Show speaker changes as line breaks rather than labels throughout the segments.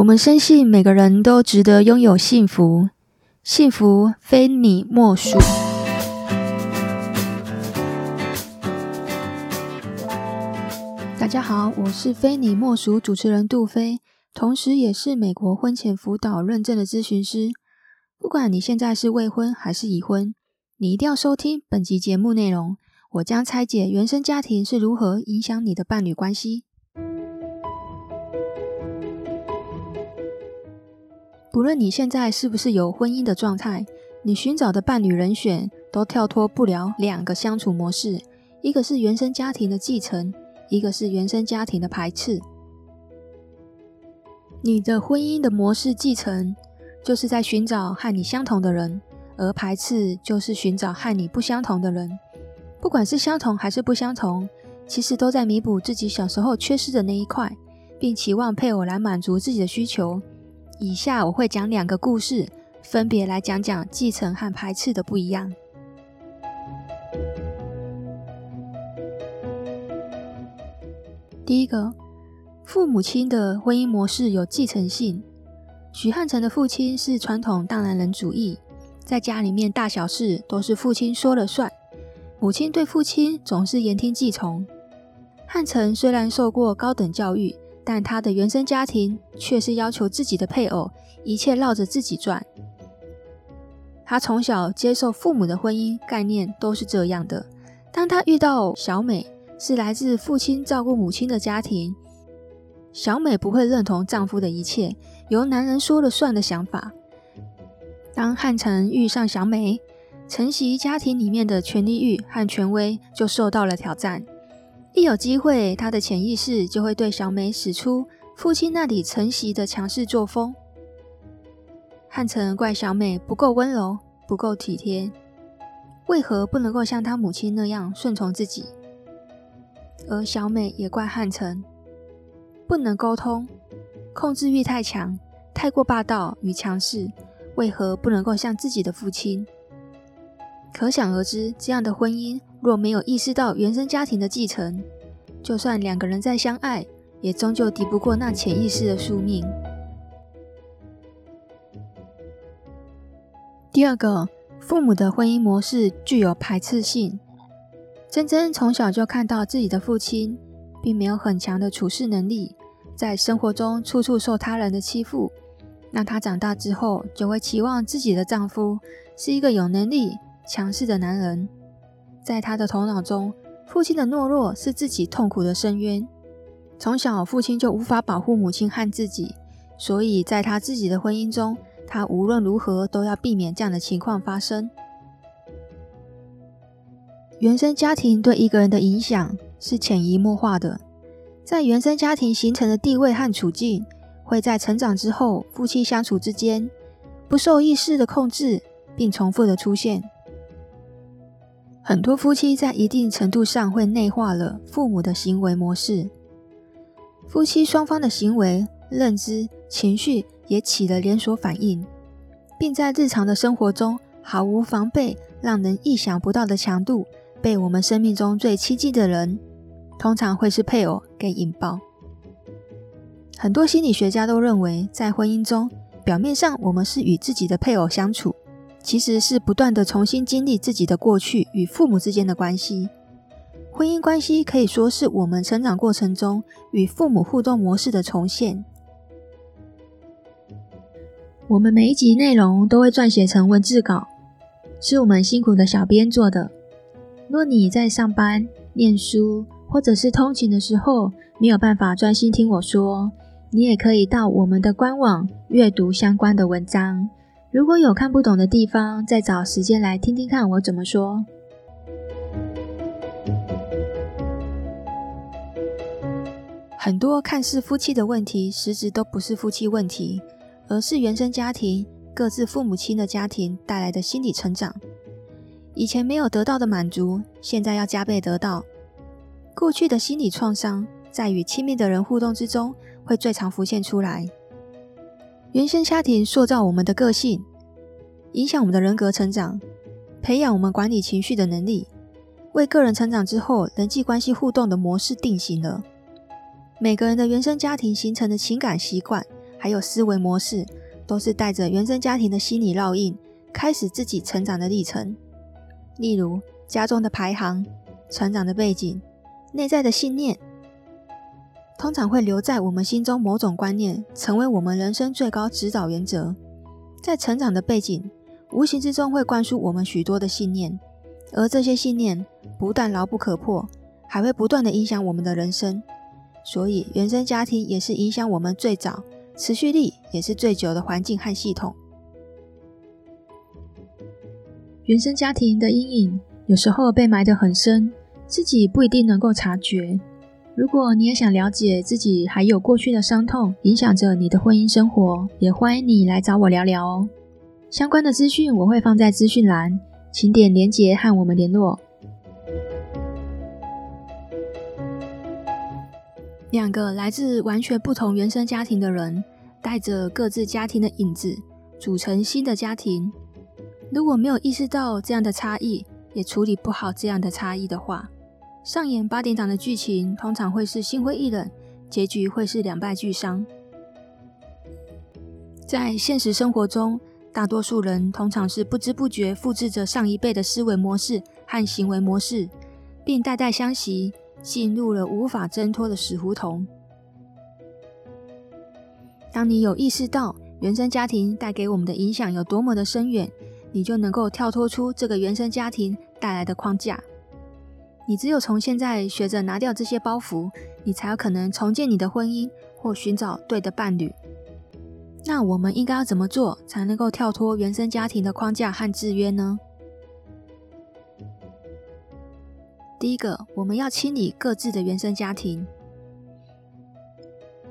我们深信每个人都值得拥有幸福，幸福非你莫属。大家好，我是非你莫属主持人杜菲，同时也是美国婚前辅导认证的咨询师。不管你现在是未婚还是已婚，你一定要收听本集节目内容。我将拆解原生家庭是如何影响你的伴侣关系。不论你现在是不是有婚姻的状态，你寻找的伴侣人选都跳脱不了两个相处模式：一个是原生家庭的继承，一个是原生家庭的排斥。你的婚姻的模式继承，就是在寻找和你相同的人，而排斥就是寻找和你不相同的人。不管是相同还是不相同，其实都在弥补自己小时候缺失的那一块，并期望配偶来满足自己的需求。以下我会讲两个故事，分别来讲讲继承和排斥的不一样。第一个，父母亲的婚姻模式有继承性。许汉成的父亲是传统大男人主义，在家里面大小事都是父亲说了算，母亲对父亲总是言听计从。汉成虽然受过高等教育，但他的原生家庭却是要求自己的配偶一切绕着自己转。他从小接受父母的婚姻概念都是这样的。当他遇到小美，是来自父亲照顾母亲的家庭，小美不会认同丈夫的一切由男人说了算的想法。当汉城遇上小美，承袭家庭里面的权力欲和权威就受到了挑战。一有机会，他的潜意识就会对小美使出父亲那里承袭的强势作风。汉成怪小美不够温柔，不够体贴，为何不能够像他母亲那样顺从自己？而小美也怪汉成不能沟通，控制欲太强，太过霸道与强势，为何不能够像自己的父亲？可想而知，这样的婚姻。若没有意识到原生家庭的继承，就算两个人再相爱，也终究敌不过那潜意识的宿命。第二个，父母的婚姻模式具有排斥性。珍珍从小就看到自己的父亲并没有很强的处事能力，在生活中处处受他人的欺负。那她长大之后，就会期望自己的丈夫是一个有能力、强势的男人。在他的头脑中，父亲的懦弱是自己痛苦的深渊。从小，父亲就无法保护母亲和自己，所以在他自己的婚姻中，他无论如何都要避免这样的情况发生。原生家庭对一个人的影响是潜移默化的，在原生家庭形成的地位和处境，会在成长之后夫妻相处之间不受意识的控制，并重复的出现。很多夫妻在一定程度上会内化了父母的行为模式，夫妻双方的行为、认知、情绪也起了连锁反应，并在日常的生活中毫无防备，让人意想不到的强度被我们生命中最亲近的人，通常会是配偶给引爆。很多心理学家都认为，在婚姻中，表面上我们是与自己的配偶相处。其实是不断的重新经历自己的过去与父母之间的关系。婚姻关系可以说是我们成长过程中与父母互动模式的重现。我们每一集内容都会撰写成文字稿，是我们辛苦的小编做的。若你在上班、念书或者是通勤的时候没有办法专心听我说，你也可以到我们的官网阅读相关的文章。如果有看不懂的地方，再找时间来听听看我怎么说。很多看似夫妻的问题，实质都不是夫妻问题，而是原生家庭各自父母亲的家庭带来的心理成长。以前没有得到的满足，现在要加倍得到。过去的心理创伤，在与亲密的人互动之中，会最常浮现出来。原生家庭塑造我们的个性，影响我们的人格成长，培养我们管理情绪的能力，为个人成长之后人际关系互动的模式定型了。每个人的原生家庭形成的情感习惯还有思维模式，都是带着原生家庭的心理烙印，开始自己成长的历程。例如家中的排行、成长的背景、内在的信念，通常会留在我们心中某种观念，成为我们人生最高指导原则。在成长的背景，无形之中会灌输我们许多的信念，而这些信念不但牢不可破，还会不断地影响我们的人生。所以，原生家庭也是影响我们最早、持续力也是最久的环境和系统。
原生家庭的阴影有时候被埋得很深，自己不一定能够察觉。如果你也想了解自己还有过去的伤痛影响着你的婚姻生活，也欢迎你来找我聊聊哦。相关的资讯我会放在资讯栏，请点连结和我们联络。
两个来自完全不同原生家庭的人，带着各自家庭的影子，组成新的家庭。如果没有意识到这样的差异，也处理不好这样的差异的话，上演八点档的剧情通常会是心灰意冷，结局会是两败俱伤。在现实生活中，大多数人通常是不知不觉复制着上一辈的思维模式和行为模式，并代代相袭。进入了无法挣脱的死胡同。当你有意识到原生家庭带给我们的影响有多么的深远，你就能够跳脱出这个原生家庭带来的框架。你只有从现在学着拿掉这些包袱，你才有可能重建你的婚姻或寻找对的伴侣。那我们应该要怎么做才能够跳脱原生家庭的框架和制约呢？第一个，我们要清理各自的原生家庭。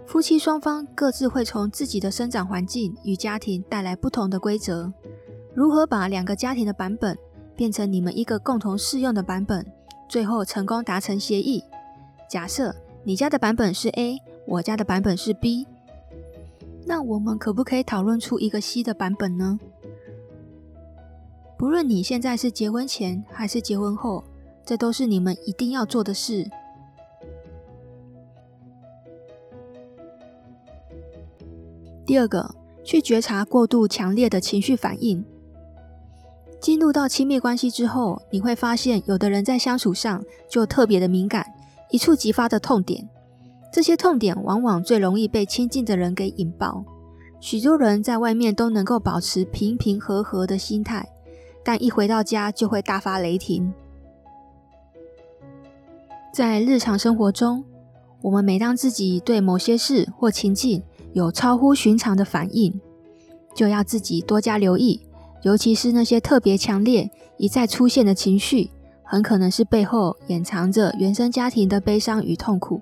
夫妻双方各自会从自己的生长环境与家庭带来不同的规则。如何把两个家庭的版本变成你们一个共同适用的版本，最后成功达成协议？假设你家的版本是 A，我家的版本是 B，那我们可不可以讨论出一个 C 的版本呢？不论你现在是结婚前还是结婚后。这都是你们一定要做的事。第二个，去觉察过度强烈的情绪反应。进入到亲密关系之后，你会发现，有的人在相处上就特别的敏感，一触即发的痛点。这些痛点往往最容易被亲近的人给引爆。许多人在外面都能够保持平平和和的心态，但一回到家就会大发雷霆。在日常生活中，我们每当自己对某些事或情境有超乎寻常的反应，就要自己多加留意，尤其是那些特别强烈、一再出现的情绪，很可能是背后掩藏着原生家庭的悲伤与痛苦。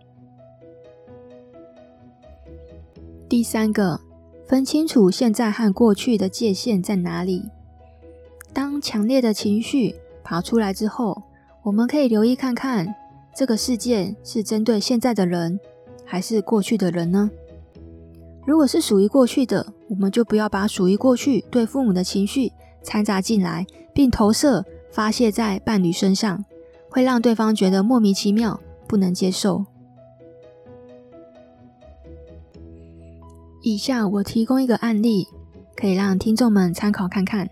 第三个，分清楚现在和过去的界限在哪里。当强烈的情绪跑出来之后，我们可以留意看看。这个事件是针对现在的人，还是过去的人呢？如果是属于过去的，我们就不要把属于过去对父母的情绪掺杂进来，并投射发泄在伴侣身上，会让对方觉得莫名其妙，不能接受。以下我提供一个案例，可以让听众们参考看看。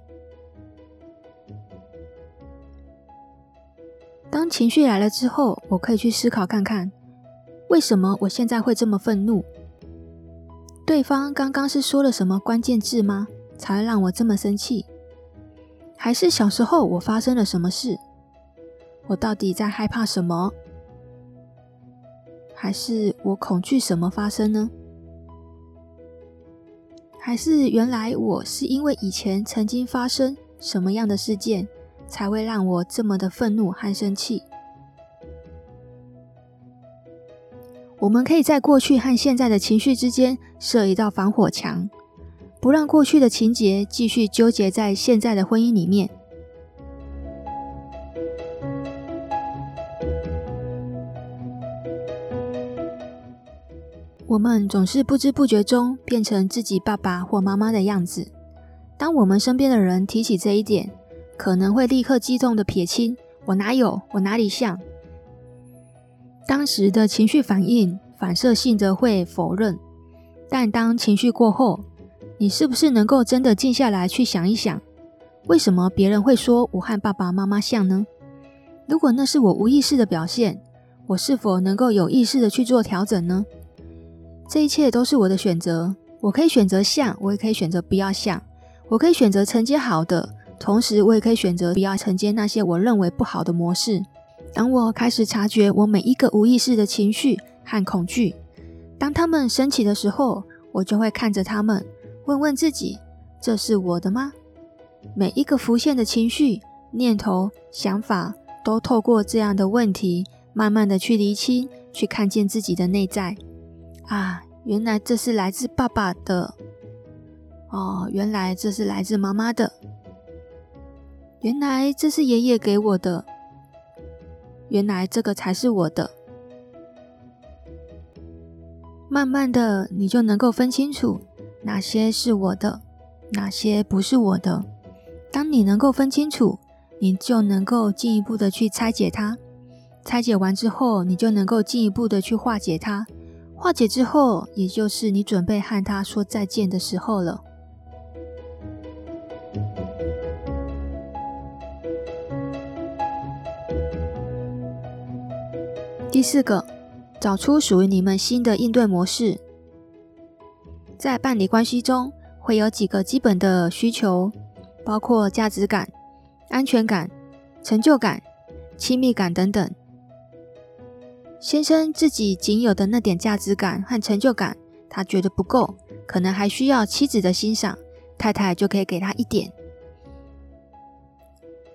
当情绪来了之后，我可以去思考看看，为什么我现在会这么愤怒？对方刚刚是说了什么关键字吗？才让我这么生气？还是小时候我发生了什么事？我到底在害怕什么？还是我恐惧什么发生呢？还是原来我是因为以前曾经发生什么样的事件？才会让我这么的愤怒和生气。我们可以在过去和现在的情绪之间设一道防火墙，不让过去的情节继续纠结在现在的婚姻里面。我们总是不知不觉中变成自己爸爸或妈妈的样子。当我们身边的人提起这一点，可能会立刻激动的撇清，我哪有，我哪里像？当时的情绪反应反射性的会否认，但当情绪过后，你是不是能够真的静下来去想一想，为什么别人会说我和爸爸妈妈像呢？如果那是我无意识的表现，我是否能够有意识的去做调整呢？这一切都是我的选择，我可以选择像，我也可以选择不要像，我可以选择承接好的，同时我也可以选择不要承接那些我认为不好的模式。当我开始察觉我每一个无意识的情绪和恐惧，当他们升起的时候，我就会看着他们，问问自己：这是我的吗？每一个浮现的情绪、念头、想法。都透过这样的问题，慢慢的去厘清，去看见自己的内在。啊，原来这是来自爸爸的。哦，原来这是来自妈妈的。原来这是爷爷给我的。原来这个才是我的。慢慢的，你就能够分清楚哪些是我的，哪些不是我的。当你能够分清楚。你就能够进一步的去拆解它，拆解完之后，你就能够进一步的去化解它，化解之后，也就是你准备和它说再见的时候了。第四个，找出属于你们新的应对模式。在伴侣关系中，会有几个基本的需求，包括价值感。安全感、成就感、亲密感等等。先生自己仅有的那点价值感和成就感，他觉得不够，可能还需要妻子的欣赏，太太就可以给他一点。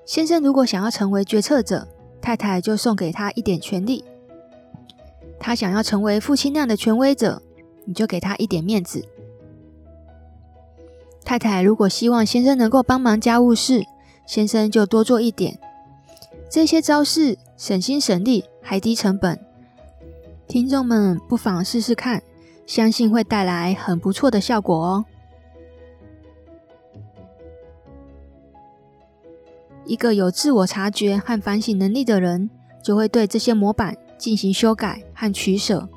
先生如果想要成为决策者，太太就送给他一点权力。他想要成为父亲那样的权威者，你就给他一点面子。太太如果希望先生能够帮忙家务事，先生就多做一点，这些招式省心省力还低成本，听众们不妨试试看，相信会带来很不错的效果哦。一个有自我察觉和反省能力的人，就会对这些模板进行修改和取舍，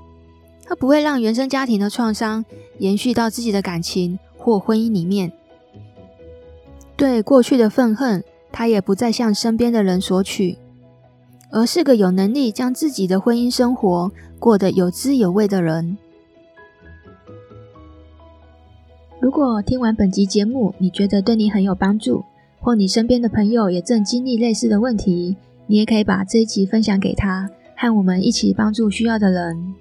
他不会让原生家庭的创伤延续到自己的感情或婚姻里面。对过去的愤恨，他也不再向身边的人索取，而是个有能力将自己的婚姻生活过得有滋有味的人。
如果听完本集节目，你觉得对你很有帮助，或你身边的朋友也正经历类似的问题，你也可以把这一集分享给他，和我们一起帮助需要的人。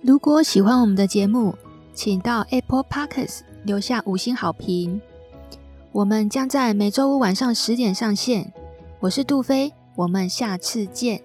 如果喜欢我们的节目，请到 Apple Podcast 留下五星好评。我们将在每周五晚上十点上线。我是杜飞，我们下次见。